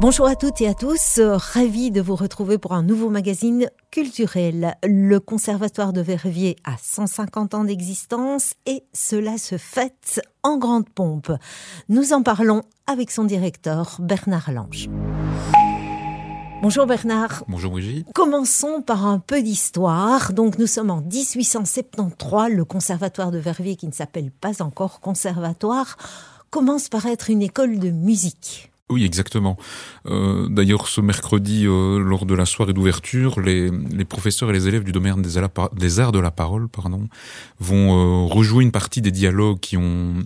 Bonjour à toutes et à tous, ravi de vous retrouver pour un nouveau magazine culturel. Le Conservatoire de Verviers a 150 ans d'existence et cela se fête en grande pompe. Nous en parlons avec son directeur Bernard Lange. Bonjour Bernard. Bonjour Brigitte. Commençons par un peu d'histoire. Donc nous sommes en 1873. Le conservatoire de Verviers, qui ne s'appelle pas encore conservatoire, commence par être une école de musique. Oui, exactement. Euh, d'ailleurs, ce mercredi, euh, lors de la soirée d'ouverture, les, professeurs et les élèves du domaine des, arts de la parole pardon, vont euh, rejouer une partie des dialogues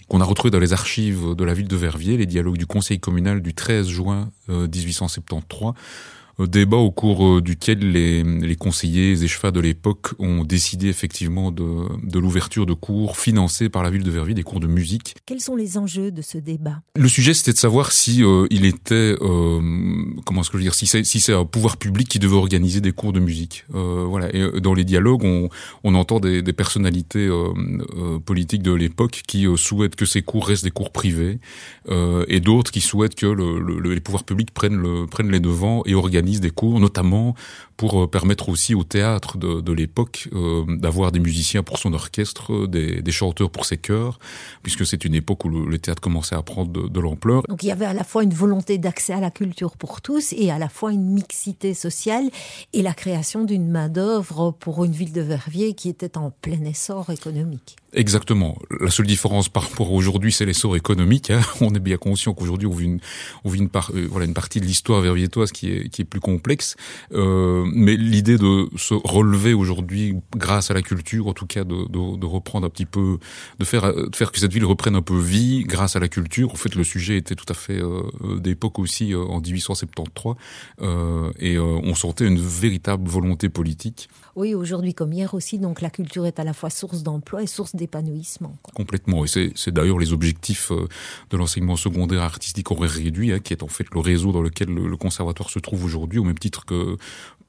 qu'on a retrouvés dans les archives de la ville de Verviers, les dialogues du conseil communal du 13 juin 1873 débat au cours euh, duquel les, les conseillers et chefs de l'époque ont décidé effectivement de, de l'ouverture de cours financés par la ville de Verviers, des cours de musique. Quels sont les enjeux de ce débat? Le sujet, c'était de savoir si euh, il était, euh, comment est-ce que je veux dire, si c'est si c'est un pouvoir public qui devait organiser des cours de musique. Euh, voilà. Et dans les dialogues, on, on entend des, des personnalités politiques de l'époque qui souhaitent que ces cours restent des cours privés, et d'autres qui souhaitent que le, le, les pouvoirs publics prennent le prennent les devants et organisent des cours, notamment pour euh, permettre aussi au théâtre de, de l'époque euh, d'avoir des musiciens pour son orchestre, des, des chanteurs pour ses chœurs, puisque c'est une époque où le, théâtre commençait à prendre de, de l'ampleur. Donc il y avait à la fois une volonté d'accès à la culture pour tous et à la fois une mixité sociale et la création d'une main-d'œuvre pour une ville de Verviers qui était en plein essor économique. Exactement. La seule différence par rapport à aujourd'hui, c'est l'essor économique. Hein. On est bien conscient qu'aujourd'hui, on vit une, on vit une, par, euh, voilà, une partie de l'histoire verviétoise qui est, qui est plus complexe. Euh, mais l'idée de se relever aujourd'hui grâce à la culture, en tout cas de, de, de, reprendre un petit peu, de faire, de faire que cette ville reprenne un peu vie grâce à la culture. En fait, le sujet était tout à fait euh, d'époque aussi euh, en 1873, euh, et euh, on sentait une véritable volonté politique. Oui, aujourd'hui comme hier aussi, donc la culture est à la fois source d'emploi et source d'épanouissement. Complètement, et c'est d'ailleurs les objectifs euh, de l'enseignement secondaire artistique aurait réduit, hein, qui est en fait le réseau dans lequel le, le conservatoire se trouve aujourd'hui, au même titre que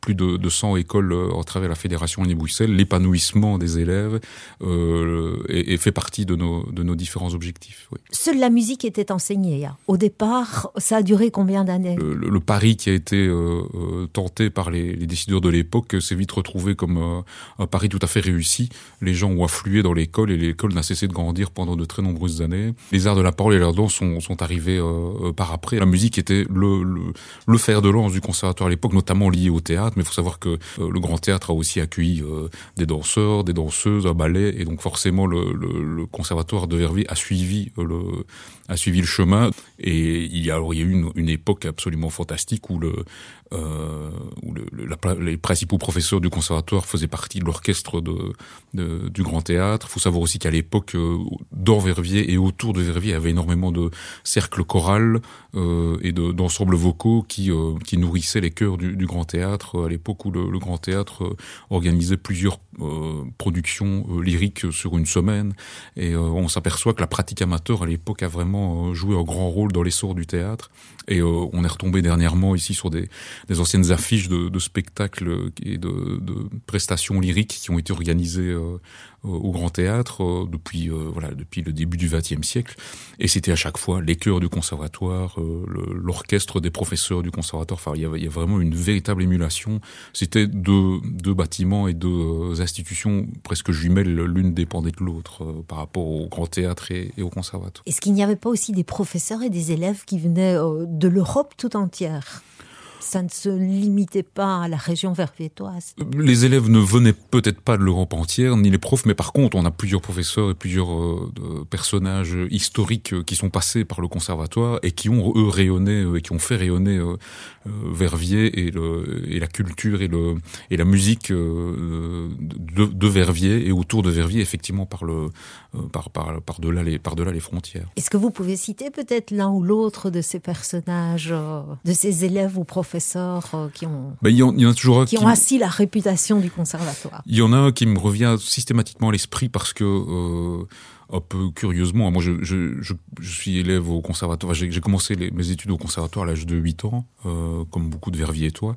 plus de, de 100 écoles euh, à travers la Fédération Année-Bruxelles, l'épanouissement des élèves euh, et, et, fait partie de nos, de nos différents objectifs. Oui. Seule la musique était enseignée. Hein. Au départ, ça a duré combien d'années? Le, le, le, pari qui a été euh, euh tenté par les, les décideurs de l'époque s'est vite retrouvé comme euh, un pari tout à fait réussi. Les gens ont afflué dans l'école et l'école n'a cessé de grandir pendant de très nombreuses années. Les arts de la parole et l'art danse sont, sont arrivés euh, par après. La musique était le, le, le fer de lance du conservatoire à l'époque, notamment lié au théâtre mais il faut savoir que euh, le Grand Théâtre a aussi accueilli euh, des danseurs, des danseuses, un ballet, et donc forcément le, conservatoire de Verviers a suivi euh, le a suivi le chemin. Et il y a alors il y a eu une, une époque absolument fantastique où le euh, où les principaux professeurs du conservatoire faisaient partie de l'orchestre du Grand Théâtre. Il faut savoir aussi qu'à l'époque, euh, dans Verviers et autour de Verviers, il y avait énormément de cercles chorales euh, et d'ensembles vocaux qui, euh, nourrissaient les chœurs du, Grand Théâtre à l'époque où le, Grand Théâtre organisait plusieurs productions lyriques sur une semaine. Et on s'aperçoit que la pratique amateur à l'époque a vraiment joué un grand rôle dans l'essor du théâtre. Et euh, on est retombé dernièrement ici sur des, anciennes affiches de, spectacles et de, de prestations lyriques qui ont été organisées euh, au Grand Théâtre euh, depuis euh, voilà depuis le début du XXe siècle. Et c'était à chaque fois les chœurs du conservatoire euh, l'orchestre des professeurs du conservatoire. Enfin il y, avait, il y a vraiment une véritable émulation. C'était deux, deux bâtiments et deux institutions presque jumelles l'une dépendait de l'autre par rapport au Grand Théâtre et, et au conservatoire. Est-ce qu'il n'y avait pas aussi des professeurs et des élèves qui venaient de l'Europe tout entière? Ça ne se limitait pas à la région verviétoise. Les élèves ne venaient peut-être pas de l'Europe entière, ni les profs, mais par contre, on a plusieurs professeurs et plusieurs euh, personnages historiques euh, qui sont passés par le conservatoire et qui ont, eux, rayonné euh, et qui ont fait rayonner euh, Verviers et, le, et la culture et, le, et la musique euh, de, de Verviers et autour de Verviers, effectivement, par, le, par, par, par, delà les, par delà les frontières. Est-ce que vous pouvez citer peut-être l'un ou l'autre de ces personnages, de ces élèves ou professeurs professeurs euh, qui ont ben, il y, en, il y en a toujours qui, qui ont assis la réputation du conservatoire. Il y en a un qui me revient systématiquement à l'esprit parce que euh, un peu curieusement. Moi, je, je, je, suis élève au conservatoire. J'ai commencé les, mes études au conservatoire à l'âge de 8 ans, euh, comme beaucoup de Verviers-toi.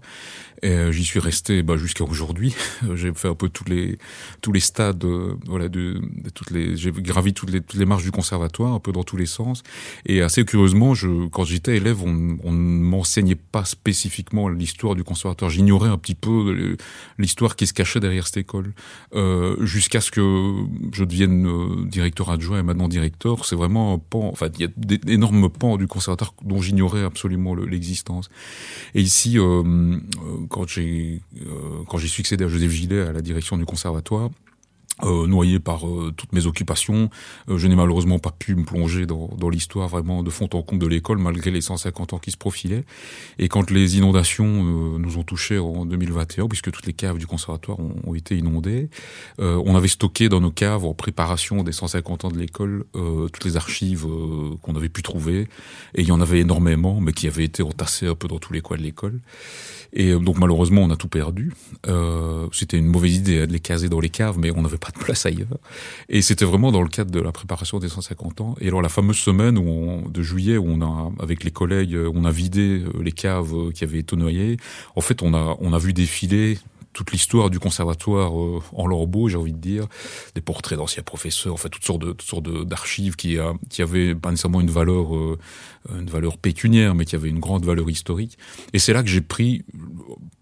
Et euh, j'y suis resté bah, jusqu'à aujourd'hui. j'ai fait un peu tous les tous les stades, euh, voilà, de, de, toutes les. J'ai gravi toutes les toutes les marches du conservatoire, un peu dans tous les sens. Et assez curieusement, je, quand j'étais élève, on, on ne m'enseignait pas spécifiquement l'histoire du conservatoire. J'ignorais un petit peu l'histoire qui se cachait derrière cette école, euh, jusqu'à ce que je devienne euh, adjoint et maintenant directeur. C'est vraiment un pan. Enfin, il y a d'énormes pans du conservatoire dont j'ignorais absolument l'existence. Et ici, euh, euh quand j'ai euh, quand j'ai succédé à Joseph Gillet à la direction du conservatoire, euh, noyé par euh, toutes mes occupations, euh, je n'ai malheureusement pas pu me plonger dans, dans l'histoire vraiment de fond en comble de l'école malgré les 150 ans qui se profilaient. Et quand les inondations euh, nous ont touchés en 2021, puisque toutes les caves du conservatoire ont, ont été inondées, on avait stocké dans nos caves en préparation des 150 ans de l'école toutes les archives qu'on avait pu trouver. Et il y en avait énormément, mais qui avaient été entassées un peu dans tous les coins de l'école. Et donc malheureusement, on a tout perdu. C'était une mauvaise idée de les caser dans les caves, mais on n'avait pas de place ailleurs. Et c'était vraiment dans le cadre de la préparation des 150 ans. Et alors la fameuse semaine où de juillet où on a, avec les collègues, on a vidé euh, les caves qui avaient été noyées. En fait, on a, on a vu défiler toute l'histoire du conservatoire euh, en lambeaux, j'ai envie de dire, des portraits d'anciens professeurs, en fait toutes sortes toutes sortes d'archives qui a, qui avaient pas nécessairement une valeur euh, une valeur pécuniaire, mais qui avait une grande valeur historique. Et c'est là que j'ai pris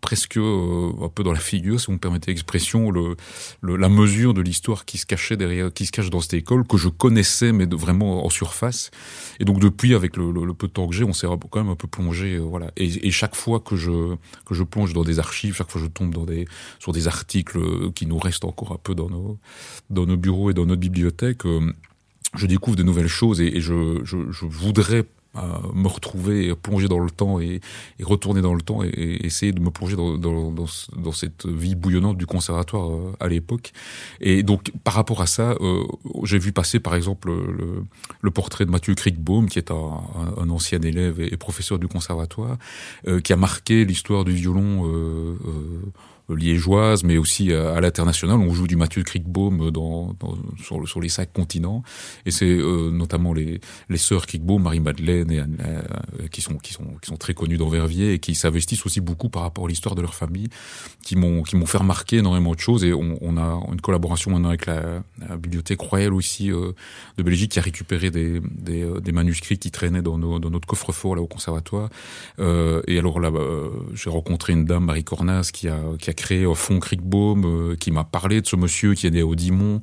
presque euh, un peu dans la figure, si vous me permettez l'expression, le, le, la mesure de l'histoire qui se cachait derrière, qui se cache dans cette école, que je connaissais, mais vraiment en surface. Et donc depuis, avec le, peu de temps que j'ai, on s'est quand même un peu plongé, euh, voilà. Et, chaque fois que je que je plonge dans des archives, chaque fois que je tombe sur des articles qui nous restent encore un peu dans nos dans nos bureaux et dans notre bibliothèque. Euh, je découvre de nouvelles choses et, je, je voudrais me retrouver plonger dans le temps et, et retourner dans le temps et, et, essayer de me plonger dans, dans, dans, dans cette vie bouillonnante du conservatoire euh, à l'époque. Et donc par rapport à ça, euh, j'ai vu passer par exemple le, le portrait de Mathieu Kriegbaum, qui est un, un, ancien élève et, professeur du conservatoire, euh, qui a marqué l'histoire du violon euh, euh liégeoise, mais aussi à, l'international. On joue du Mathieu Kriegbaum dans, dans, sur, sur, les cinq continents, et c'est euh, notamment les, les sœurs Kriegbaum, Marie-Madeleine, et, euh, qui, sont, qui, sont, qui sont très connues dans Verviers et qui s'investissent aussi beaucoup par rapport à l'histoire de leur famille, qui m'ont fait remarquer énormément de choses. Et on, on a une collaboration maintenant avec la, la bibliothèque royale aussi euh, de Belgique qui a récupéré des, des, euh, des manuscrits qui traînaient dans, nos, dans notre coffre-fort là au conservatoire. Euh, et alors là, euh, j'ai rencontré une dame, Marie Cornas, qui a, qui a créé au fond Crickbaum, euh, qui m'a parlé de ce monsieur qui est né au Dimon,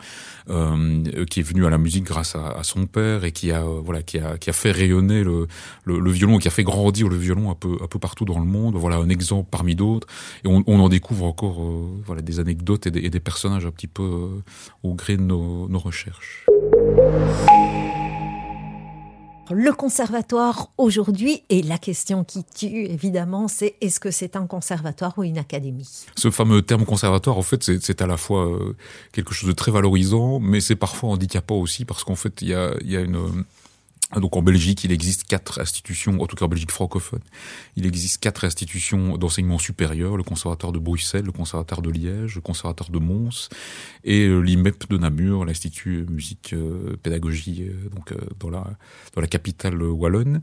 euh, qui est venu à la musique grâce à, son père et qui a euh, voilà qui a qui a fait rayonner le, le, le, violon, qui a fait grandir le violon un peu un peu partout dans le monde. Voilà un exemple parmi d'autres. Et on, on, en découvre encore euh, voilà des anecdotes et des, des, personnages un petit peu euh, au gré de nos recherches. Le conservatoire aujourd'hui, et la question qui tue évidemment, c'est est-ce que c'est un conservatoire ou une académie? Ce fameux terme conservatoire, en fait, c'est à la fois euh, quelque chose de très valorisant, mais c'est parfois handicapant aussi, parce qu'en fait, il y a, y a une donc en Belgique, il existe quatre institutions, en tout cas en Belgique francophone, il existe quatre institutions d'enseignement supérieur, le conservatoire de Bruxelles, le conservatoire de Liège, le conservatoire de Mons et euh, l'IMEP de Namur, l'Institut musique euh, pédagogie euh, donc dans la dans la capitale wallonne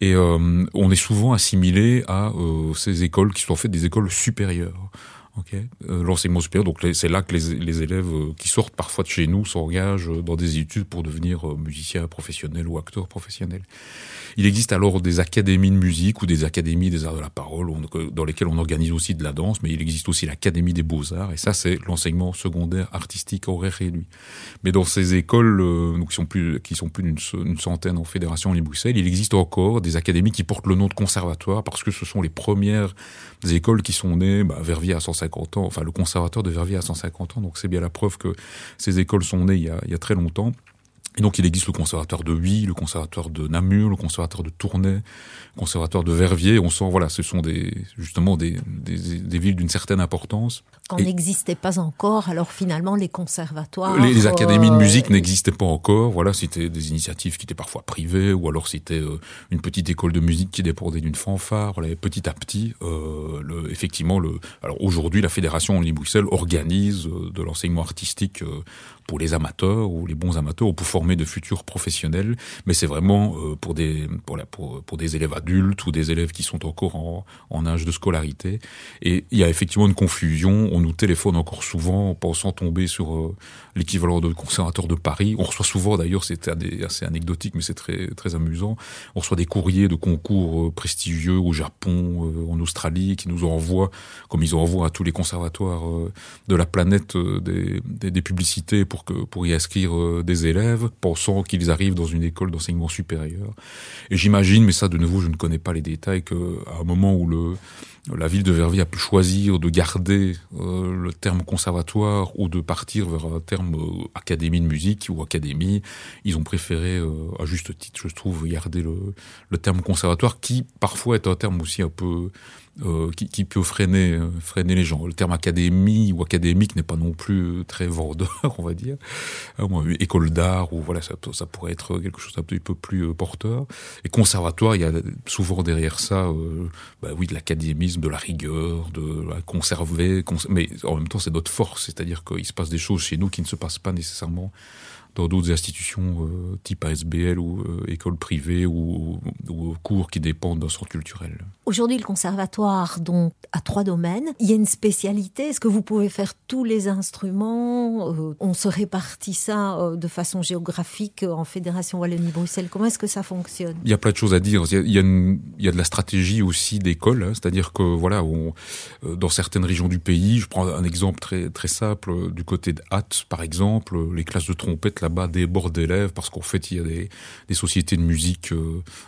et on est souvent assimilé à ces écoles qui sont en fait des écoles supérieures. Okay. Euh, L'enseignement supérieur, donc c'est là que les, les élèves euh, qui sortent parfois de chez nous s'engagent dans des études pour devenir euh, musiciens professionnels ou acteurs professionnels. Il existe alors des académies de musique ou des académies des arts de la parole dans lesquelles on organise aussi de la danse, mais il existe aussi l'académie des beaux-arts, et ça c'est l'enseignement secondaire artistique horaire réduit. Mais dans ces écoles, euh, donc, qui sont plus, qui sont plus d'une centaine en fédération en Bruxelles, il existe encore des académies qui portent le nom de conservatoire parce que ce sont les premières écoles qui sont nées bah, Verviers à 150 ans, enfin le conservatoire de Verviers à 150 ans, donc c'est bien la preuve que ces écoles sont nées il y a, a très longtemps. Et donc il existe le conservatoire de Huy, le conservatoire de Namur, le conservatoire de Tournai, le conservatoire de Verviers. On sent, voilà, ce sont justement des, des villes d'une certaine importance. On n'existait pas encore, alors finalement les conservatoires... Les, les académies de musique euh... n'existaient pas encore, voilà, c'était des initiatives qui étaient parfois privées, ou alors c'était euh, une petite école de musique qui dépendait d'une fanfare. Voilà, petit à petit, euh, le, effectivement, le, alors aujourd'hui la Fédération Wallonie-Bruxelles organise euh, de l'enseignement artistique pour les amateurs ou les bons amateurs, ou pour former de futurs professionnels, mais c'est vraiment pour des pour, la, pour, pour des élèves adultes ou des élèves qui sont encore en, en âge de scolarité. Et il y a effectivement une confusion. On nous téléphone encore souvent, pensant tomber sur l'équivalent de conservateur de Paris. On reçoit souvent, d'ailleurs, c'est assez anecdotique, mais c'est très très amusant. On reçoit des courriers de concours prestigieux au Japon, en Australie, qui nous envoient, comme ils envoient à tous les conservatoires de la planète, des, des, publicités pour que pour y inscrire euh, des élèves, pensant qu'ils arrivent dans une école d'enseignement supérieur. Et j'imagine, mais ça de nouveau je ne connais pas les détails, qu'à un moment où le la ville de Verviers a pu choisir de garder euh, le terme conservatoire ou de partir vers un terme euh, académie de musique ou académie. Ils ont préféré, à juste titre, je trouve, garder le, le terme conservatoire, qui parfois est un terme aussi un peu euh, qui, qui, peut freiner, euh, freiner les gens. Le terme académie ou académique n'est pas non plus euh, très vendeur, on va dire. école d'art ou voilà, ça, pourrait être quelque chose d'un peu plus porteur. Et conservatoire, il y a souvent derrière ça, bah oui, de l'académisme, de la rigueur, de la conserver, mais en même temps, c'est notre force, c'est-à-dire qu'il se passe des choses chez nous qui ne se passent pas nécessairement dans d'autres institutions type ASBL ou école privée ou, ou, cours qui dépendent d'un centre culturel. Aujourd'hui, le conservatoire donc, a trois domaines. Il y a une spécialité. Est-ce que vous pouvez faire tous les instruments euh, On se répartit ça euh, de façon géographique en Fédération Wallonie-Bruxelles? Comment est-ce que ça fonctionne? Il y a plein de choses à dire. Il y a, de la stratégie aussi d'école. Hein, C'est-à-dire que voilà, euh, dans certaines régions du pays, je prends un exemple très, très simple, du côté de Hatt, par exemple, les classes de trompette là-bas débordent d'élèves parce qu'en fait, il y a des, sociétés de musique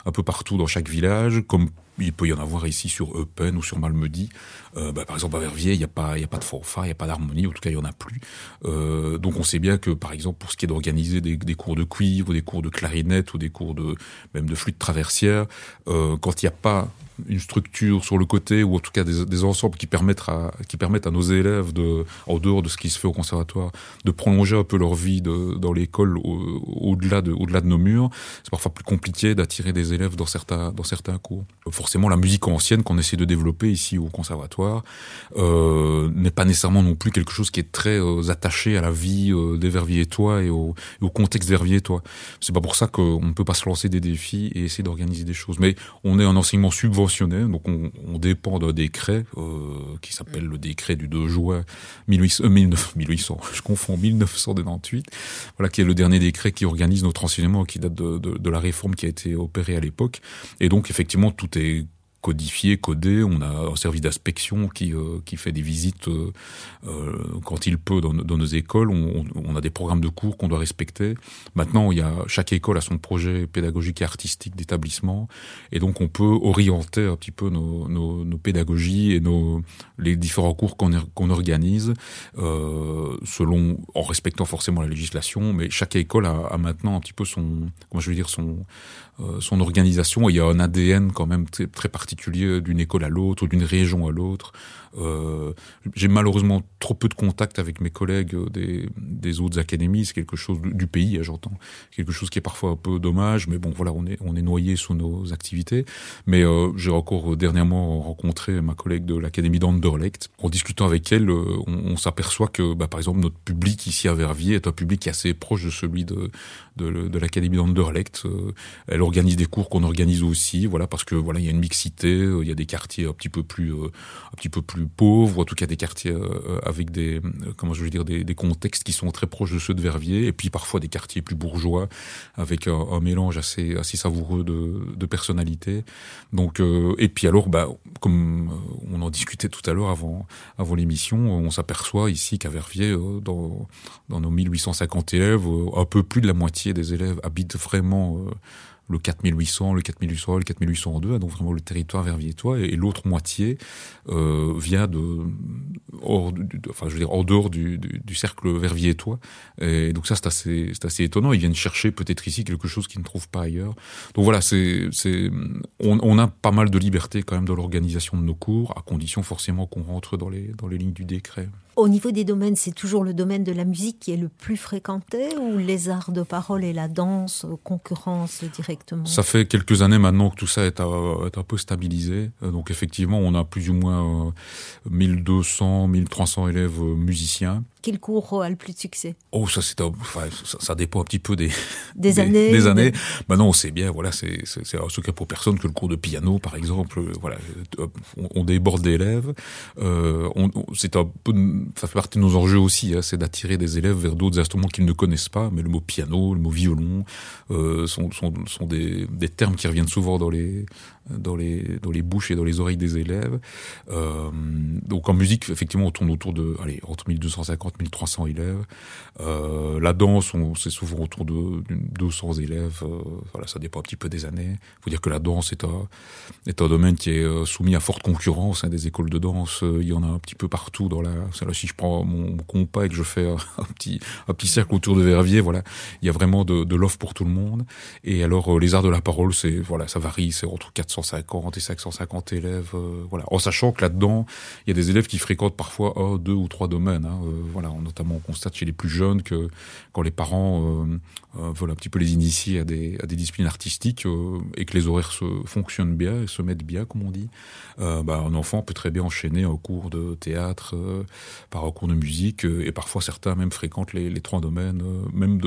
un peu partout dans chaque village, comme il peut y en avoir ici sur Eupen ou sur Malmedy. Euh, bah, par exemple, à Verviers, il n'y a pas, a pas de fanfare, il n'y a pas d'harmonie, en tout cas, il y en a plus. Euh, donc, on sait bien que, par exemple, pour ce qui est d'organiser des, cours de cuivre, des cours de clarinette ou des cours de même de flûte traversière, euh, quand il n'y a pas une structure sur le côté ou en tout cas des, ensembles qui permettent à qui permettent à nos élèves de en dehors de ce qui se fait au conservatoire de prolonger un peu leur vie dans l'école au-delà au de au-delà de nos murs c'est parfois plus compliqué d'attirer des élèves dans certains dans certains cours forcément la musique ancienne qu'on essaie de développer ici au conservatoire euh, n'est pas nécessairement non plus quelque chose qui est très euh, attaché à la vie euh, des Verviers-Tois et au, au contexte Verviers-Tois. C'est pas pour ça qu'on ne peut pas se lancer des défis et essayer d'organiser des choses. Mais on est un enseignement subventionné, donc on, dépend d'un décret euh, qui s'appelle le décret du 2 juin 1800, 1800 je confonds 1998, voilà qui est le dernier décret qui organise notre enseignement, qui date de la réforme qui a été opérée à l'époque. Et donc effectivement tout est codifié, codé. On a un service d'inspection qui, euh, qui fait des visites euh, euh, quand il peut dans, nos écoles. On, a des programmes de cours qu'on doit respecter. Maintenant, il y a chaque école a son projet pédagogique et artistique d'établissement, et donc on peut orienter un petit peu nos, nos, pédagogies et nos les différents cours qu'on qu'on organise selon en respectant forcément la législation. Mais chaque école a, a maintenant un petit peu son comment je veux dire son son organisation. Il y a un ADN quand même très, très particulier d'une école à l'autre d'une région à l'autre. Euh, J'ai malheureusement trop peu de contact avec mes collègues des, des autres académies. C'est quelque chose du pays, hein, j'entends. Quelque chose qui est parfois un peu dommage, mais bon, voilà, on est, on est noyé sous nos activités. Mais euh, j'ai encore dernièrement rencontré ma collègue de l'académie d'Anderlecht. En discutant avec elle, euh, on, s'aperçoit que, bah, par exemple, notre public ici à Verviers est un public assez proche de celui de, de, de l'académie d'Anderlecht. Euh, elle organise des cours qu'on organise aussi, voilà, parce que voilà, il y a une mixité, il y a des quartiers un petit peu plus, un petit peu plus plus pauvres, en tout cas des quartiers euh, avec des, euh, comment je veux dire, des, contextes qui sont très proches de ceux de Verviers, et puis parfois des quartiers plus bourgeois, avec un, un mélange assez, assez savoureux de, de personnalités. Donc, euh, et puis alors, bah, comme on en discutait tout à l'heure avant, avant l'émission, on s'aperçoit ici qu'à Verviers, dans, dans nos 1850 élèves, un peu plus de la moitié des élèves habitent vraiment le 4800, le 4800, le 4802, donc vraiment le territoire verviétois, et, et l'autre moitié euh, vient de, hors, du, enfin je veux dire en dehors du, du, du cercle verviétois. Et donc ça c'est assez, assez étonnant. Ils viennent chercher peut-être ici quelque chose qu'ils ne trouvent pas ailleurs. Donc voilà, c'est, on, on a pas mal de liberté quand même dans l'organisation de nos cours, à condition forcément qu'on rentre dans les dans les lignes du décret. Au niveau des domaines, c'est toujours le domaine de la musique qui est le plus fréquenté ou les arts de parole et la danse concurrence directement? Ça fait quelques années maintenant que tout ça est, est un peu stabilisé. Donc effectivement, on a plus ou moins 1200, 1300 élèves musiciens Quel cours a le plus de succès? Oh, ça c'est enfin, ça, dépend un petit peu des des, années. Des années. Maintenant, on sait bien, voilà, c'est c'est un secret pour personne que le cours de piano, par exemple, euh, voilà, euh, on, déborde d'élèves. Euh, on, c'est un peu, ça fait partie de nos enjeux aussi, hein, c'est d'attirer des élèves vers d'autres instruments qu'ils ne connaissent pas. Mais le mot piano, le mot violon, euh, sont sont, sont des, des termes qui reviennent souvent dans les dans les dans les bouches et dans les oreilles des élèves. Euh, donc en musique, effectivement, on tourne autour de, allez, entre 1250 1300 élèves. Euh, la danse, c'est souvent autour de 200 élèves. Euh, voilà, ça dépend un petit peu des années. Il faut dire que la danse est un, est un domaine qui est euh, soumis à forte concurrence. Hein, des écoles de danse, euh, il y en a un petit peu partout dans la. Là, si je prends mon, compas et que je fais un, petit un petit cercle autour de Verviers, voilà, il y a vraiment de, de l'offre pour tout le monde. Et alors les arts de la parole, c'est voilà, ça varie, c'est entre 450 et 550 élèves. voilà, en sachant que là-dedans, il y a des élèves qui fréquentent parfois un, deux ou trois domaines. Hein, voilà, notamment on constate chez les plus jeunes que quand les parents euh, euh, veulent un petit peu les initier à des, à des disciplines artistiques euh, et que les horaires se fonctionnent bien et se mettent bien, comme on dit, bah, un enfant peut très bien enchaîner un cours de théâtre par un cours de musique et parfois certains même fréquentent les, trois domaines, même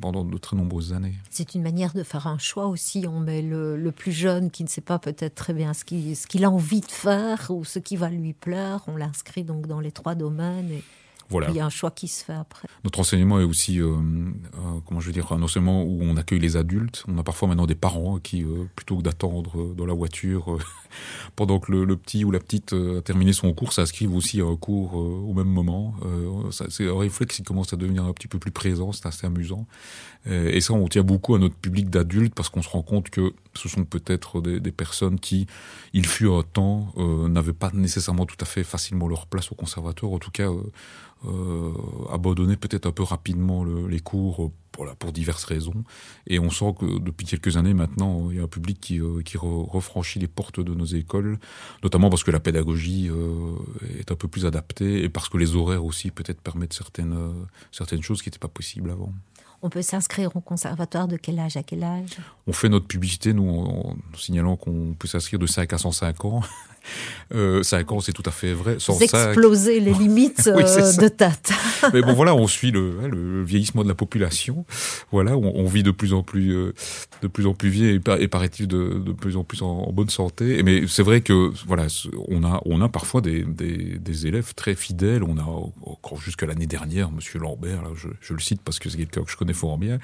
pendant de très nombreuses années. C'est une manière de faire un choix aussi. On met le, le plus jeune qui ne sait pas peut-être très bien ce qu'il a envie de faire ou ce qui va lui plaire. On l'inscrit donc dans les trois domaines. Il y a un choix qui se fait après. Notre enseignement est aussi, euh, euh, comment je veux dire, un enseignement où on accueille les adultes. On a parfois maintenant des parents qui, euh, plutôt que d'attendre dans la voiture pendant que le, petit ou la petite a terminé son cours, s'inscrivent aussi à un cours au même moment. c'est un réflexe qui commence à devenir un petit peu plus présent, c'est assez amusant. et ça, on tient beaucoup à notre public d'adultes parce qu'on se rend compte que ce sont peut-être des, des, personnes qui, il fut un temps, n'avaient pas nécessairement tout à fait facilement leur place au conservatoire. En tout cas, euh, abandonner peut-être un peu rapidement le, les cours pour, pour diverses raisons. Et on sent que depuis quelques années maintenant, il y a un public qui, euh, qui refranchit les portes de nos écoles, notamment parce que la pédagogie euh, est un peu plus adaptée et parce que les horaires aussi peut-être permettent certaines, euh, certaines choses qui n'étaient pas possibles avant. On peut s'inscrire au conservatoire de quel âge? À quel âge? On fait notre publicité, nous, en, signalant qu'on peut s'inscrire de 5 à 105 ans. Euh, 5 ans, c'est tout à fait vrai. Sans exploser les limites oui, euh, de Tate. Mais bon, voilà, on suit le, hein, le, vieillissement de la population. Voilà, on, on vit de plus en plus, euh, de plus en plus vieux et, paraît-il de, de, plus en plus en, en bonne santé. Mais c'est vrai que voilà, on a, on a parfois des, des, des élèves très fidèles. On a encore jusqu'à l'année dernière, Monsieur Lambert, là, je, je, le cite parce que c'est quelqu'un que je connais fort bien,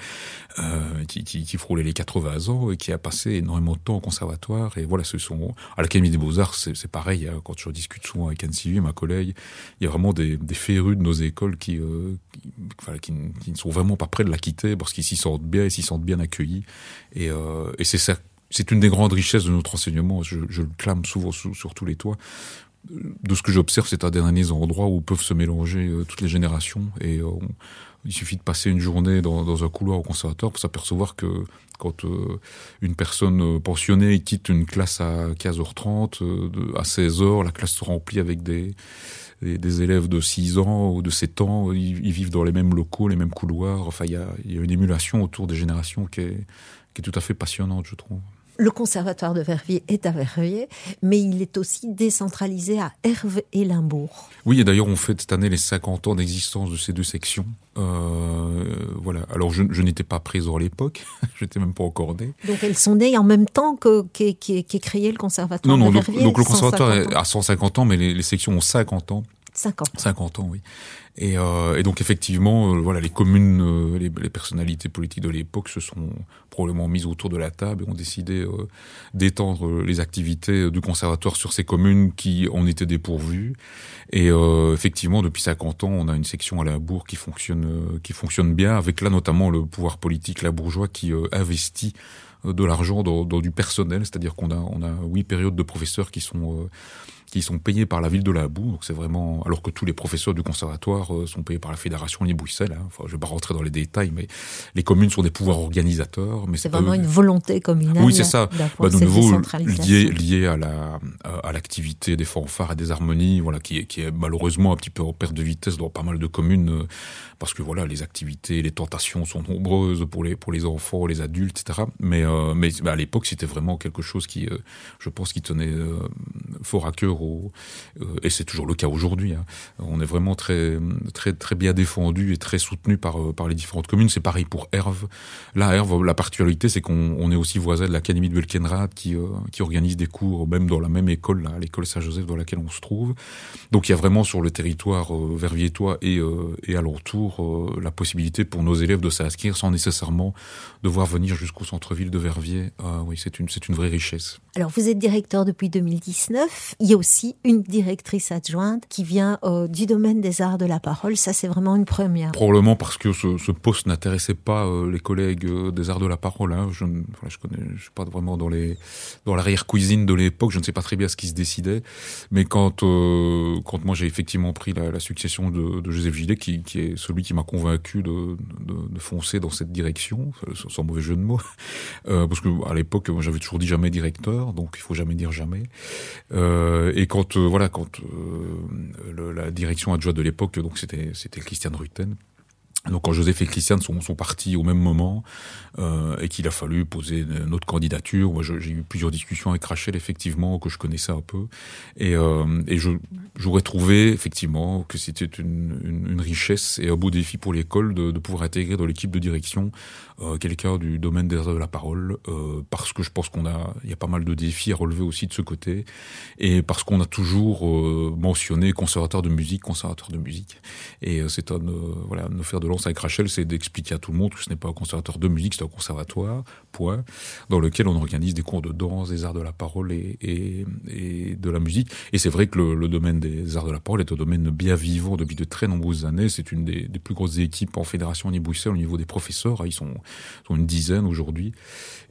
euh, qui, qui, qui frôlait les 80 ans et qui a passé énormément de temps au conservatoire. Et voilà, ce sont à l'Académie des Beaux Arts c'est pareil, hein, quand je discute souvent avec Anne Sylvie, ma collègue, il y a vraiment des, des férus de nos écoles qui, euh, qui, ne sont vraiment pas prêts de la quitter parce qu'ils s'y sentent bien et s'y sentent bien accueillis. Et, euh, c'est une des grandes richesses de notre enseignement, je, le clame souvent sur, tous les toits. De ce que j'observe, c'est un des derniers endroits où peuvent se mélanger euh, toutes les générations il suffit de passer une journée dans, un couloir au conservatoire pour s'apercevoir que quand euh, une personne euh, pensionnée quitte une classe à 15h30, euh, à 16h, la classe se remplit avec des, des, élèves de 6 ans ou de 7 ans. Ils, vivent dans les mêmes locaux, les mêmes couloirs. Enfin, il y a, y a une émulation autour des générations qui est tout à fait passionnante, je trouve. Le conservatoire de Verviers est à Verviers, mais il est aussi décentralisé à Herve et Limbourg. Oui, et d'ailleurs, on fête cette année les 50 ans d'existence de ces deux sections. Euh, voilà. Alors, je, je n'étais pas présent à l'époque, je n'étais même pas encore né. Donc, elles sont nées en même temps que qu'est qu qu créé le conservatoire non, non, de Verviers. Donc, donc le conservatoire à 150 ans, mais les, les sections ont 50 ans. 50. 50 ans, oui. Et, euh, et donc effectivement, euh, voilà, les communes, euh, les, les, personnalités politiques de l'époque se sont probablement mises autour de la table et ont décidé euh, d'étendre les activités du conservatoire sur ces communes qui en étaient dépourvues. Et euh, effectivement, depuis 50 ans, on a une section à la bourg qui fonctionne, qui fonctionne bien, avec là notamment le pouvoir politique, la bourgeois, qui investit de l'argent dans, dans, du personnel, c'est-à-dire qu'on a, on a huit périodes de professeurs qui sont qui sont payés par la ville de la Boue. Donc c'est vraiment, alors que tous les professeurs du conservatoire euh, sont payés par la fédération Libre-Bruxelles. Hein. Enfin, je vais pas rentrer dans les détails, mais les communes sont des pouvoirs organisateurs. Mais c'est vraiment eux... une volonté communale. Oui, c'est ça. Bah, de nouveau lié lié à la à l'activité des fanfares et des harmonies, voilà, qui est qui est malheureusement un petit peu en perte de vitesse dans pas mal de communes, euh, parce que voilà, les activités, les tentations sont nombreuses pour les pour les enfants, les adultes, etc. Mais euh, mais bah, à l'époque, c'était vraiment quelque chose qui, euh, je pense, qui tenait euh, fort à cœur au et c'est toujours le cas aujourd'hui. Hein. On est vraiment très très très bien défendu et très soutenu par par les différentes communes. C'est pareil pour Herve. Là, Herve, la particularité, c'est qu'on est aussi voisin de l'académie de Belkenrad qui qui organise des cours même dans la même école, là, l'école Saint-Joseph dans laquelle on se trouve. Donc il y a vraiment sur le territoire verviétois et et alentour la possibilité pour nos élèves de s'inscrire sans nécessairement devoir venir jusqu'au centre-ville de Verviers. oui, c'est une c'est une vraie richesse. Alors vous êtes directeur depuis 2019. Il y a aussi une directrice adjointe qui vient euh, du domaine des arts de la parole. Ça, c'est vraiment une première. Probablement parce que ce, poste n'intéressait pas euh, les collègues euh, des arts de la parole. Hein. Je ne je connais, suis pas vraiment dans les dans l'arrière cuisine de l'époque. Je ne sais pas très bien ce qui se décidait. Mais quand quand moi j'ai effectivement pris la, succession de, Joseph Gillet, qui, est celui qui m'a convaincu de, de, foncer dans cette direction, sans mauvais jeu de mots, parce que à l'époque j'avais toujours dit jamais directeur, donc il faut jamais dire jamais. Et quand euh, voilà, quand euh, la direction adjointe de l'époque, donc c'était c'était Christian Rutten, donc quand Joseph et Christian sont, sont partis au même moment euh, et qu'il a fallu poser une autre candidature, j'ai eu plusieurs discussions avec Rachel effectivement que je connaissais un peu. Et, euh, et j'aurais trouvé effectivement que c'était une, une, une, richesse et un beau défi pour l'école de, de, pouvoir intégrer dans l'équipe de direction euh, quelqu'un du domaine des arts de la parole euh, parce que je pense qu'on a il y a pas mal de défis à relever aussi de ce côté et parce qu'on a toujours euh, mentionné conservateur de musique, conservateur de musique. Et euh, c'est un voilà nos faire de lance avec Rachel, c'est d'expliquer à tout le monde que ce n'est pas un conservatoire de musique, c'est un conservatoire, point, dans lequel on organise des cours de danse, des arts de la parole et, et, de la musique. Et c'est vrai que le, domaine des arts de la parole est un domaine bien vivant depuis de très nombreuses années. C'est une des, plus grosses équipes en fédération ni Bruxelles au niveau des professeurs. Ils sont, sont une dizaine aujourd'hui.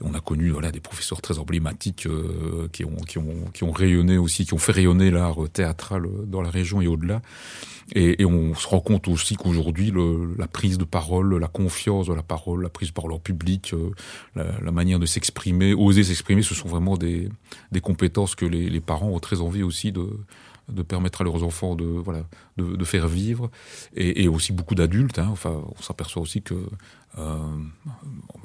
On a connu voilà des professeurs très emblématiques euh, qui ont qui ont qui ont rayonné aussi, qui ont fait rayonner l'art théâtral dans la région et au-delà. Et, et, on se rend compte aussi qu'aujourd'hui, la prise de parole, la confiance de la parole, la prise de parole en public, euh, la, la, manière de s'exprimer, oser s'exprimer, ce sont vraiment des, des compétences que les, les, parents ont très envie aussi de, de permettre à leurs enfants de voilà de, de faire vivre. Et, et aussi beaucoup d'adultes hein, enfin on s'aperçoit aussi que euh,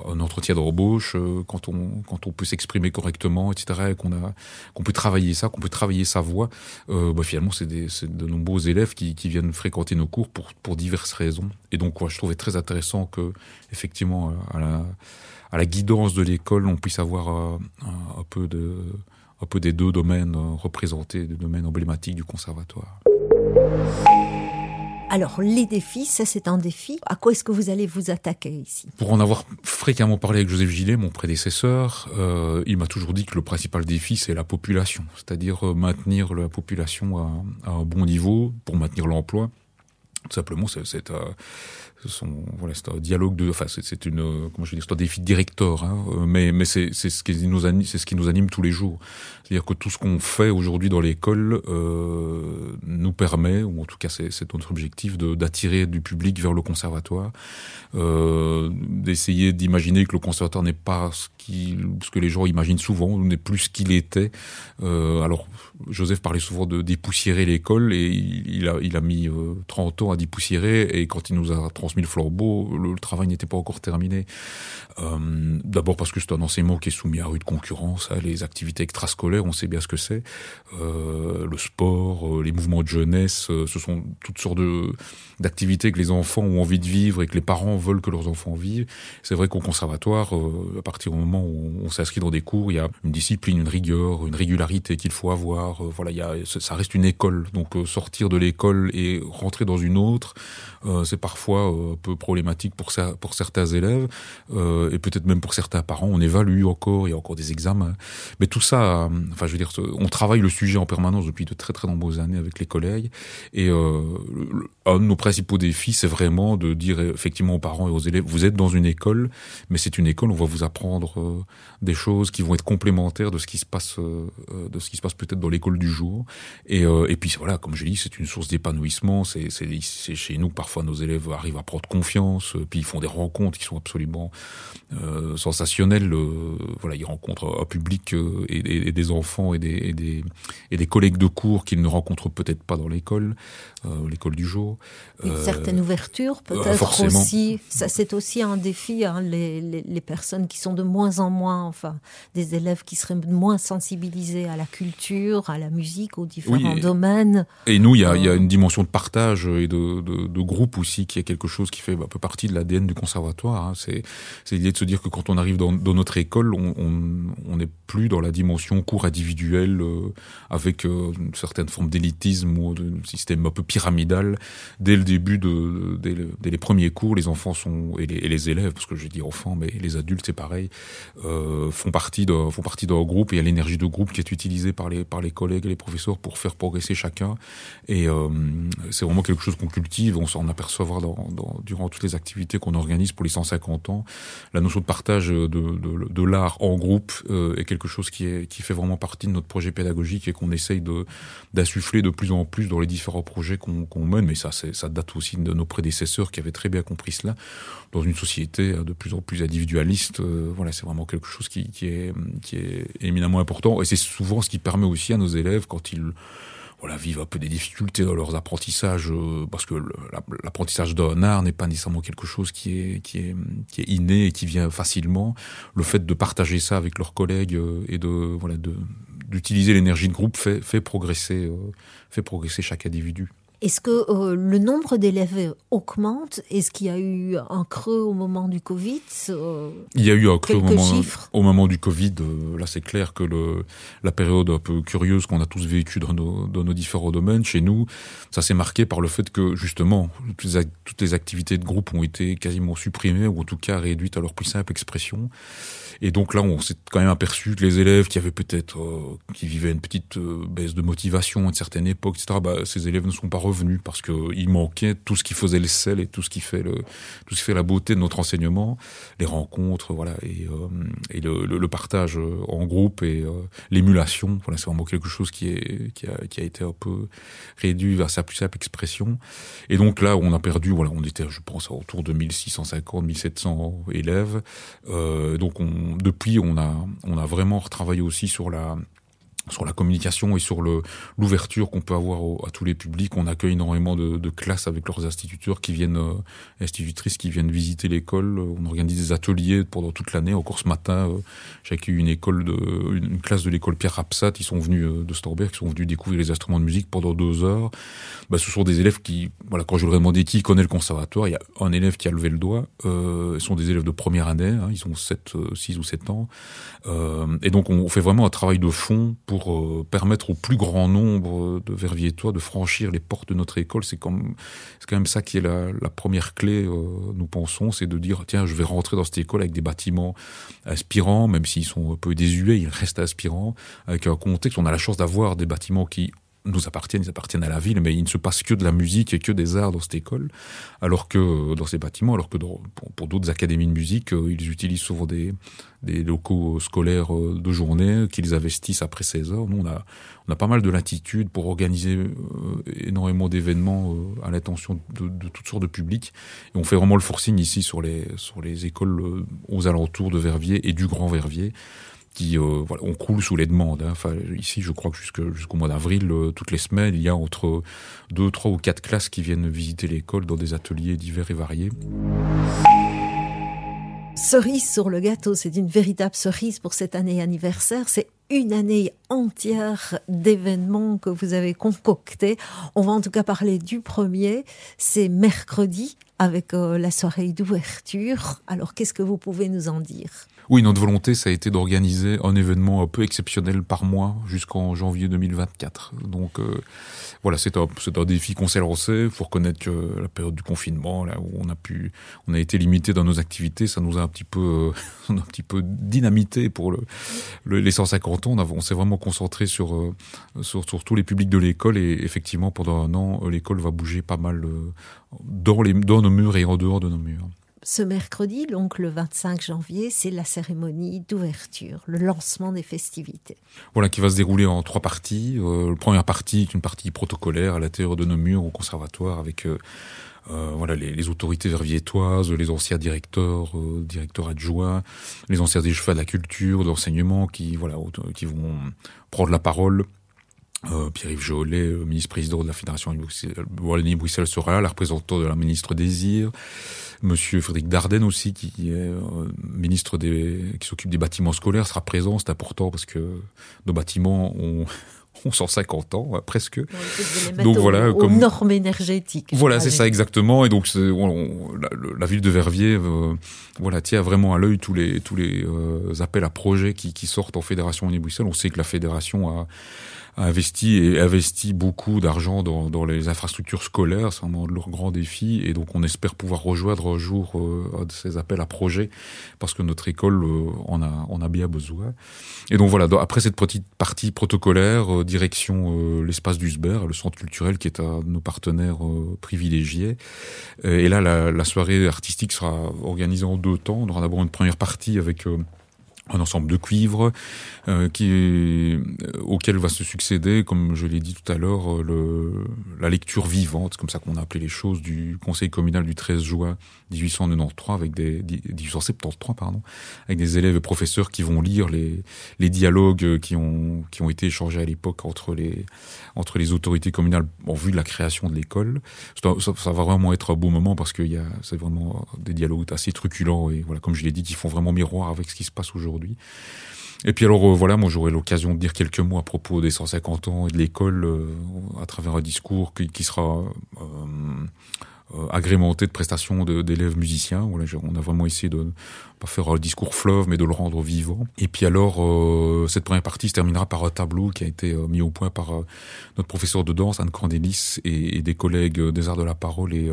un entretien d'embauche euh, quand on quand on peut s'exprimer correctement etc qu'on a qu'on peut travailler ça qu'on peut travailler sa voix euh, bah, finalement c'est de nombreux élèves qui, qui viennent fréquenter nos cours pour pour diverses raisons. Et donc ouais, je trouvais très intéressant que effectivement à la à la guidance de l'école on puisse avoir euh, un peu de un peu des deux domaines euh, représentés, des domaines emblématiques du conservatoire. Alors, les défis, ça c'est un défi. À quoi est-ce que vous allez vous attaquer ici? Pour en avoir fréquemment parlé avec Joseph Gillet, mon prédécesseur, euh, il m'a toujours dit que le principal défi, c'est la population, c'est-à-dire euh, maintenir la population à, à, un bon niveau pour maintenir l'emploi. Tout simplement, c'est euh, c'est un dialogue de enfin c'est une comment je veux dire c'est un défi directeur hein, mais mais c'est ce qui nous anime c'est ce qui nous anime tous les jours. C'est-à-dire que tout ce qu'on fait aujourd'hui dans l'école euh, nous permet ou en tout cas c'est notre objectif d'attirer du public vers le conservatoire euh, d'essayer d'imaginer que le conservatoire n'est pas ce qui ce que les gens imaginent souvent n'est plus ce qu'il était. Euh, alors Joseph parlait souvent de dépoussiérer l'école et il, a il a mis euh, 30 ans à dépoussiérer et quand il nous a transmis transmis le le, travail n'était pas encore terminé. Euh, D'abord parce que c'est un enseignement qui est soumis à rude concurrence, hein, les activités extrascolaires, on sait bien ce que c'est, euh, le sport, euh, les mouvements de jeunesse, ce sont toutes sortes d'activités que les enfants ont envie de vivre et que les parents veulent que leurs enfants vivent. C'est vrai qu'au conservatoire, à partir du moment où on, s'inscrit dans des cours, il y a une discipline, une rigueur, une régularité qu'il faut avoir. Voilà, il y a, ça reste une école, donc sortir de l'école et rentrer dans une autre, c'est parfois peu problématique pour certains élèves euh, et peut-être même pour certains parents. On évalue encore, il y a encore des examens, mais tout ça, enfin, je veux dire, on travaille le sujet en permanence depuis de très très nombreuses années avec les collègues et euh, un de nos principaux défis, c'est vraiment de dire effectivement aux parents et aux élèves, vous êtes dans une école, mais c'est une école, on va vous apprendre euh, des choses qui vont être complémentaires de ce qui se passe, euh, de ce qui se passe peut-être dans l'école du jour. Et, euh, puis voilà, comme je dis, c'est une source d'épanouissement. C'est chez nous que parfois nos élèves arrivent à confiance, puis ils font des rencontres qui sont absolument sensationnelles. voilà, ils rencontrent un public et, des enfants et des, et des, et des collègues de cours qu'ils ne rencontrent peut-être pas dans l'école, l'école du jour. Une certaine ouverture peut-être aussi. Ça, c'est aussi un défi. Hein, les, les, les personnes qui sont de moins en moins, enfin, des élèves qui seraient moins sensibilisés à la culture, à la musique, aux différents domaines. Et nous, il y a, y a, une dimension de partage et de, de, de, groupe aussi qui est quelque chose qui fait un peu partie de l'ADN du conservatoire. Hein. C'est l'idée de se dire que quand on arrive dans, notre école, on n'est plus dans la dimension cours individuel euh, avec euh, une certaine forme d'élitisme ou de système un peu pyramidal. Dès le début de, premiers cours, les enfants sont et les, élèves, parce que je dis enfants, mais les adultes c'est pareil, euh, font partie d'un groupe. Et il y a l'énergie de groupe qui est utilisée par les par les collègues et les professeurs pour faire progresser chacun. Et c'est vraiment quelque chose qu'on cultive. On s'en apercevra dans, dans, durant toutes les activités qu'on organise pour les 150 ans. La notion de partage de, de, l'art en groupe euh, est quelque chose qui est qui fait vraiment partie de notre projet pédagogique et qu'on essaye de d'insuffler de plus en plus dans les différents projets qu'on qu'on mène. Mais ça, ça date aussi de nos prédécesseurs qui avaient très bien compris cela dans une société de plus en plus individualiste. Euh, voilà, c'est vraiment quelque chose qui, est, qui est éminemment important. Et c'est souvent ce qui permet aussi à nos élèves, quand ils voilà, vivent un peu des difficultés dans leurs apprentissages, euh, parce que l'apprentissage d'un art n'est pas nécessairement quelque chose qui est, qui, est, qui est inné et qui vient facilement. Le fait de partager ça avec leurs collègues euh, et de voilà de d'utiliser l'énergie de groupe fait, fait progresser fait progresser chaque individu. Est-ce que euh, le nombre d'élèves augmente? Est-ce qu'il y a eu un creux au moment du Covid euh, Il y a eu un creux au moment, au moment, du Covid. Euh, là, c'est clair que le, la période un peu curieuse qu'on a tous vécue dans nos, dans nos différents domaines, chez nous, ça s'est marqué par le fait que, justement, toutes les, toutes les activités de groupe ont été quasiment supprimées, ou en tout cas réduites à leur plus simple expression. Et donc là, on s'est quand même aperçu que les élèves qui avaient peut-être, euh, qui vivaient une petite euh, baisse de motivation à une certaine époque, etc., bah, ces élèves ne sont pas revenus parce qu'il manquait tout ce qui faisait le sel et tout ce qui fait le, tout ce qui fait la beauté de notre enseignement, les rencontres, voilà, et, euh, et le, le, partage en groupe et l'émulation. Voilà, c'est vraiment quelque chose qui est, qui a, qui a été un peu réduit vers sa plus simple expression. Et donc là, on a perdu, voilà, on était, je pense, autour de 1650, 1700 élèves. Euh, donc on, depuis, on a, on a vraiment retravaillé aussi sur la, sur la communication et sur l'ouverture qu'on peut avoir à tous les publics. On accueille énormément de, classes avec leurs instituteurs qui viennent, euh, institutrices qui viennent visiter l'école. On organise des ateliers pendant toute l'année. Encore ce matin, euh, j'ai accueilli une école de, une classe de l'école Pierre Rapsat. Ils sont venus euh, de Storberg, ils sont venus découvrir les instruments de musique pendant deux heures. Bah, ce sont des élèves qui, voilà, quand je leur ai demandé qui connaît le conservatoire, il y a un élève qui a levé le doigt. Euh, sont des élèves de première année, hein, ils ont 7, 6 ou 7 ans. Et donc on fait vraiment un travail de fond pour pour euh, permettre au plus grand nombre de Verviétois de franchir les portes de notre école. C'est quand, quand même ça qui est la, la première clé, euh, nous pensons, c'est de dire, tiens, je vais rentrer dans cette école avec des bâtiments aspirants, même s'ils sont un peu désuets, ils restent aspirants, avec un contexte, on a la chance d'avoir des bâtiments qui nous appartiennent, ils appartiennent à la ville, mais il ne se passe que de la musique et que des arts dans cette école, alors que euh, dans ces bâtiments, alors que pour, d'autres académies de musique, euh, ils utilisent souvent des, des locaux scolaires euh, de journée qu'ils investissent après 16 heures. Nous, on a, on a pas mal de latitude pour organiser énormément d'événements à l'attention de, de, toutes sortes de publics. Et on fait vraiment le forcing ici sur les, sur les écoles aux alentours de Verviers et du Grand Verviers qui euh, on croule sous les demandes. Hein. Ici, je crois que jusqu'au mois d'avril, euh, toutes les semaines, il y a entre deux, trois ou quatre classes qui viennent visiter l'école dans des ateliers divers et variés. Cerise sur le gâteau, c'est une véritable cerise pour cette année anniversaire. C'est une année entière d'événements que vous avez concoctés. On va en tout cas parler du premier. C'est mercredi avec euh, la soirée d'ouverture. Alors, qu'est-ce que vous pouvez nous en dire? Oui, notre volonté, ça a été d'organiser un événement un peu exceptionnel par mois jusqu'en janvier 2024. Donc euh, voilà, c'est un, un défi qu'on s'est lancé. Il faut reconnaître que la période du confinement, là où on a pu, on a été limité dans nos activités, ça nous a un petit peu, euh, un petit peu dynamité pour le, le, les 150 ans. On, on s'est vraiment concentré sur, euh, sur, sur tous les publics de l'école et effectivement pendant un an, l'école va bouger pas mal euh, dans, les, dans nos murs et en dehors de nos murs. Ce mercredi, donc le 25 janvier, c'est la cérémonie d'ouverture, le lancement des festivités. Voilà, qui va se dérouler en trois parties. Euh, la première partie est une partie protocolaire à l'intérieur de nos murs au conservatoire avec euh, euh, voilà les, autorités verviétoises, les anciens directeurs, directeurs adjoints, les anciens chefs de la culture, d'enseignement qui voilà qui vont prendre la parole euh, Pierre-Yves Jolet, euh, ministre-président de la Fédération Wallonie-Bruxelles sera là, la représentante de la ministre Désir, Monsieur Frédéric Dardenne aussi, qui est euh, ministre des, qui s'occupe des bâtiments scolaires, sera présent. C'est important parce que nos bâtiments ont, ont 150 ans presque. donc voilà, aux, comme normes énergétiques. Voilà, c'est ça exactement. Et donc la, la, ville de Verviers, voilà, tient vraiment à l'œil tous les tous les appels à projets qui, qui sortent en fédération Wallonie-Bruxelles. On sait que la fédération a investi et investi beaucoup d'argent dans, dans, les infrastructures scolaires, c'est vraiment leur grand défi, et donc on espère pouvoir rejoindre un jour euh, ces appels à projets, parce que notre école euh, en, a, en a bien besoin. Et donc voilà, après cette petite partie protocolaire, euh, direction euh, l'espace d'Usber, le centre culturel qui est un de nos partenaires euh, privilégiés. Et là, la, la, soirée artistique sera organisée en deux temps. On aura d'abord une première partie avec un ensemble de cuivres euh, qui euh, auquel va se succéder, comme je l'ai dit tout à l'heure, euh, la lecture vivante, comme ça qu'on a appelé les choses, du Conseil communal du 13 juin 1893 avec des 1873 pardon, avec des élèves et professeurs qui vont lire les, les dialogues qui ont qui ont été échangés à l'époque entre les entre les autorités communales en vue de la création de l'école. Ça, ça, va vraiment être un beau moment parce qu'il y a c'est vraiment des dialogues assez truculents et voilà comme je l'ai dit qui font vraiment miroir avec ce qui se passe aujourd'hui Et puis alors euh, voilà, moi j'aurai l'occasion de dire quelques mots à propos des 150 ans et de l'école euh, à travers un discours qui, sera euh, agrémenté de prestations d'élèves musiciens. On a vraiment essayé de faire un discours fleuve, mais de le rendre vivant. Et puis alors, euh, cette première partie se terminera par un tableau qui a été euh, mis au point par notre professeur de danse, Anne Candélis, et, et, des collègues des arts de la parole et,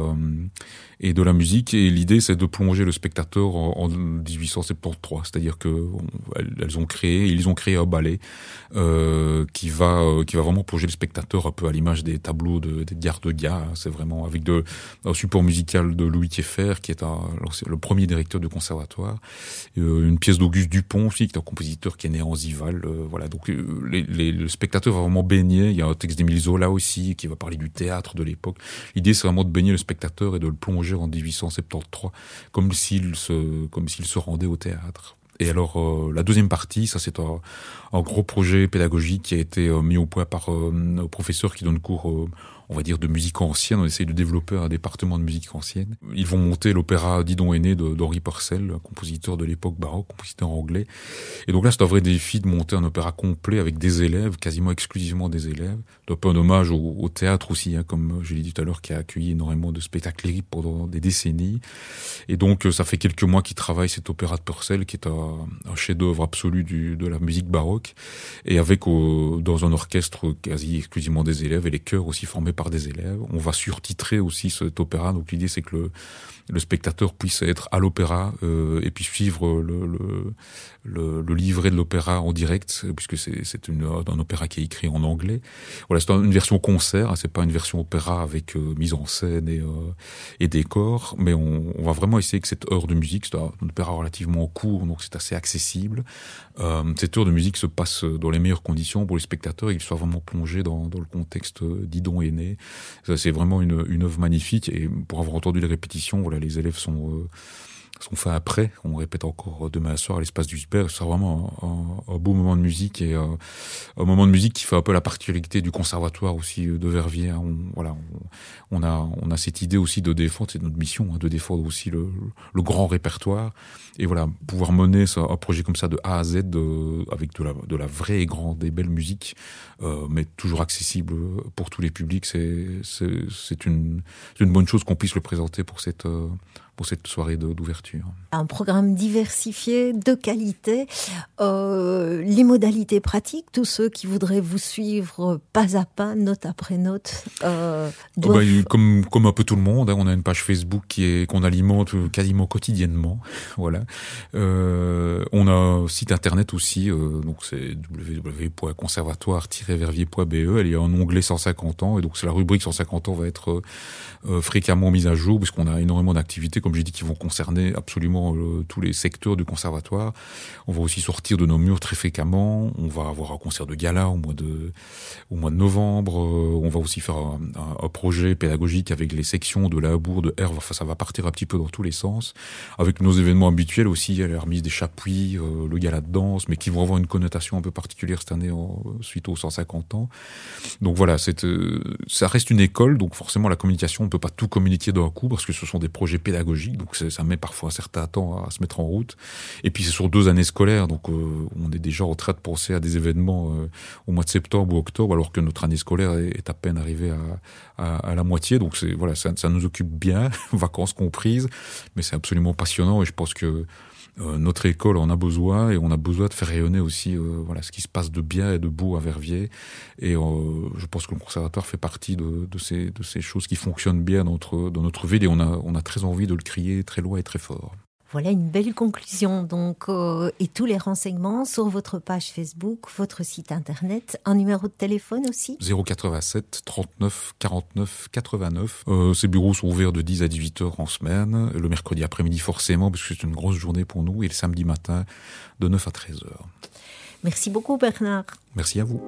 et de la musique. Et l'idée, c'est de plonger le spectateur en, en 1873. C'est-à-dire que elles, ont créé, ils ont créé un ballet qui va qui va vraiment plonger le spectateur un peu à l'image des tableaux de, des gardes de gars. C'est vraiment avec de un support musical de Louis Thieffer, qui est un, le premier directeur du conservatoire, euh, une pièce d'Auguste Dupont aussi, qui est un compositeur qui est né en Zival. Euh, voilà, donc euh, les, le spectateur va vraiment baigner. Il y a un texte d'Émile Zola aussi, qui va parler du théâtre de l'époque. L'idée, c'est vraiment de baigner le spectateur et de le plonger en 1873, comme s'il se, comme s'il se rendait au théâtre. Et alors euh, la deuxième partie, ça c'est un, gros projet pédagogique qui a été euh, mis au point par euh, un professeur qui donne cours on va dire, de musique ancienne. On essaye de développer un département de musique ancienne. Ils vont monter l'opéra Didon aîné d'Henri Purcell, compositeur de l'époque baroque, compositeur anglais. Et donc là, c'est un vrai défi de monter un opéra complet avec des élèves, quasiment exclusivement des élèves. Un peu un hommage au, théâtre aussi, hein, comme je l'ai dit tout à l'heure, qui a accueilli énormément de spectacles lyriques pendant des décennies. Et donc, ça fait quelques mois qu'ils travaillent cet opéra de Purcell, qui est un, chef-d'œuvre absolu de la musique baroque, et avec dans un orchestre quasi exclusivement des élèves et les chœurs aussi formés des élèves. On va surtitrer aussi cet opéra. Donc l'idée c'est que le, spectateur puisse être à l'opéra euh, et puis suivre le, livret de l'opéra en direct, puisque c'est un opéra qui est écrit en anglais. Voilà, c'est une version concert, hein, c'est pas une version opéra avec euh, mise en scène et, euh, décor, mais on, va vraiment essayer que cette heure de musique, c'est un, opéra relativement court, donc c'est assez accessible. Cette heure de musique se passe dans les meilleures conditions pour les spectateurs et qu'ils soient vraiment plongés dans, dans le contexte d'Idon aîné. C'est vraiment une, une œuvre magnifique. Et pour avoir entendu les répétitions, voilà, les élèves sont euh, ce qu'on fait après. On répète encore demain soir à l'espace du Super. C'est vraiment un, beau moment de musique et euh, un moment de musique qui fait un peu la particularité du conservatoire aussi de Verviers. On, voilà, on, a on a cette idée aussi de défendre, c'est notre mission, hein, de défendre aussi le, le, grand répertoire et voilà pouvoir mener un projet comme ça de A à Z de, avec de la de la vraie et grande et belle musique, euh, mais toujours accessible pour tous les publics. C'est c'est une une bonne chose qu'on puisse le présenter pour cette euh, pour cette soirée d'ouverture. Un programme diversifié, de qualité, euh, les modalités pratiques, tous ceux qui voudraient vous suivre pas à pas, note après note. Euh, oh, bah, comme, comme un peu tout le monde, hein, on a une page Facebook qui est qu'on alimente quasiment quotidiennement. voilà. Euh, on a un site internet aussi, donc c'est www.conservatoire-verviers.be. Il y a un onglet 150 ans, et donc c'est la rubrique 150 ans va être fréquemment mise à jour, puisqu'on a énormément d'activités, comme j'ai dit, qui vont concerner absolument euh, tous les secteurs du conservatoire. On va aussi sortir de nos murs très fréquemment. On va avoir un concert de gala au mois de, au mois de novembre. Euh, on va aussi faire un, projet pédagogique avec les sections de la Bourg, de Herve. Enfin, ça va partir un petit peu dans tous les sens. Avec nos événements habituels aussi, la remise des chapuis, le gala de danse, mais qui vont avoir une connotation un peu particulière cette année suite aux 150 ans. Donc voilà, ça reste une école, donc forcément la communication peut pas tout communiquer d'un coup parce que ce sont des projets pédagogiques, donc ça met parfois un certain temps à se mettre en route. Et puis c'est sur deux années scolaires, donc euh, on est déjà en train de penser à des événements euh, au mois de septembre ou octobre, alors que notre année scolaire est, à peine arrivée à, à, la moitié. Donc voilà, ça, ça nous occupe bien, vacances comprises, mais c'est absolument passionnant et je pense que euh, notre école en a besoin et on a besoin de faire rayonner aussi euh, voilà ce qui se passe de bien et de beau à Verviers. Et euh, je pense que le conservatoire fait partie de, de, ces, de ces choses qui fonctionnent bien dans notre, dans notre ville et on a, on a très envie de le crier très loin et très fort. Voilà une belle conclusion. Donc, euh, et tous les renseignements sur votre page Facebook, votre site internet, un numéro de téléphone aussi? 087 39 49 89. Euh, ces bureaux sont ouverts de 10 à 18 heures en semaine, le mercredi après-midi forcément, parce que c'est une grosse journée pour nous, et le samedi matin de 9 à 13 heures. Merci beaucoup Bernard. Merci à vous.